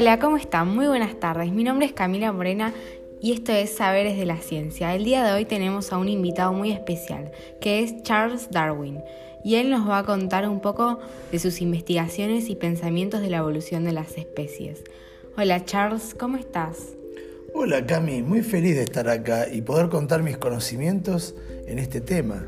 Hola, ¿cómo están? Muy buenas tardes. Mi nombre es Camila Morena y esto es Saberes de la Ciencia. El día de hoy tenemos a un invitado muy especial, que es Charles Darwin, y él nos va a contar un poco de sus investigaciones y pensamientos de la evolución de las especies. Hola Charles, ¿cómo estás? Hola Cami, muy feliz de estar acá y poder contar mis conocimientos en este tema.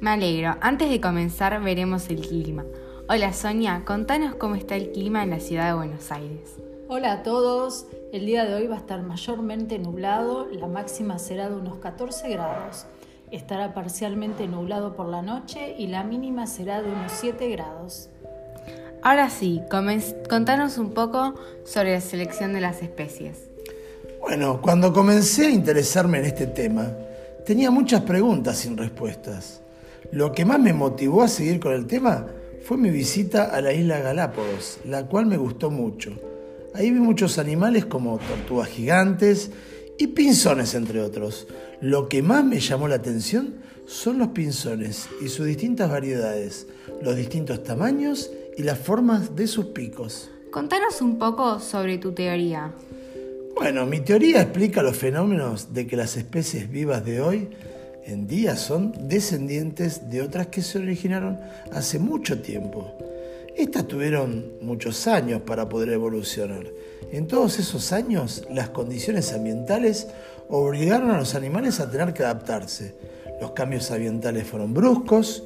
Me alegro. Antes de comenzar veremos el clima. Hola Sonia, contanos cómo está el clima en la ciudad de Buenos Aires. Hola a todos, el día de hoy va a estar mayormente nublado, la máxima será de unos 14 grados. Estará parcialmente nublado por la noche y la mínima será de unos 7 grados. Ahora sí, contanos un poco sobre la selección de las especies. Bueno, cuando comencé a interesarme en este tema, tenía muchas preguntas sin respuestas. Lo que más me motivó a seguir con el tema fue mi visita a la isla Galápagos, la cual me gustó mucho. Ahí vi muchos animales como tortugas gigantes y pinzones, entre otros. Lo que más me llamó la atención son los pinzones y sus distintas variedades, los distintos tamaños y las formas de sus picos. Contanos un poco sobre tu teoría. Bueno, mi teoría explica los fenómenos de que las especies vivas de hoy en día son descendientes de otras que se originaron hace mucho tiempo. Estas tuvieron muchos años para poder evolucionar. En todos esos años, las condiciones ambientales obligaron a los animales a tener que adaptarse. Los cambios ambientales fueron bruscos,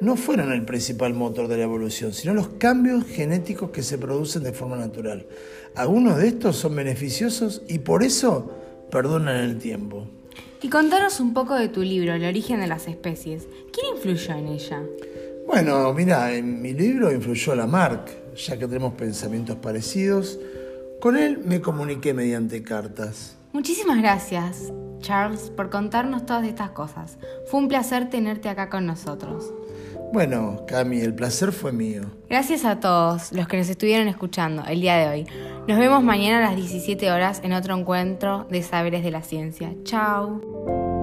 no fueron el principal motor de la evolución, sino los cambios genéticos que se producen de forma natural. Algunos de estos son beneficiosos y por eso perdonan el tiempo. Y contanos un poco de tu libro, El origen de las especies. ¿Quién influyó en ella? Bueno, mira, en mi libro influyó Lamarck, ya que tenemos pensamientos parecidos. Con él me comuniqué mediante cartas. Muchísimas gracias, Charles, por contarnos todas estas cosas. Fue un placer tenerte acá con nosotros. Bueno, Cami, el placer fue mío. Gracias a todos los que nos estuvieron escuchando el día de hoy. Nos vemos mañana a las 17 horas en otro encuentro de Saberes de la Ciencia. Chao.